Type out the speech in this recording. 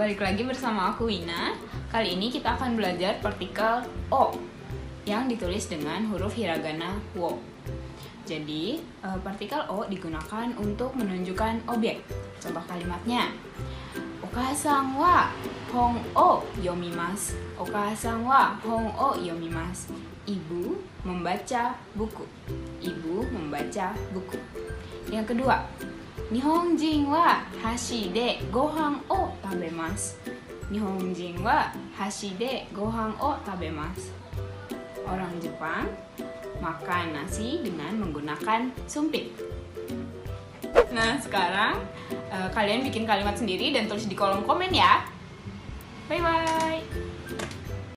balik lagi bersama aku Wina. Kali ini kita akan belajar partikel O yang ditulis dengan huruf hiragana wo. Jadi, eh, partikel O digunakan untuk menunjukkan objek. Contoh kalimatnya. Okasan wa hong o yomimasu. Okasan wa hong o yomimasu. Ibu membaca buku. Ibu membaca buku. Yang kedua, Nihonjin wa hashi de gohan o tabemasu. Nihonjin wa hashi de gohan o tabemasu. Orang Jepang makan nasi dengan menggunakan sumpit. Nah, sekarang eh, kalian bikin kalimat sendiri dan tulis di kolom komen ya. Bye bye.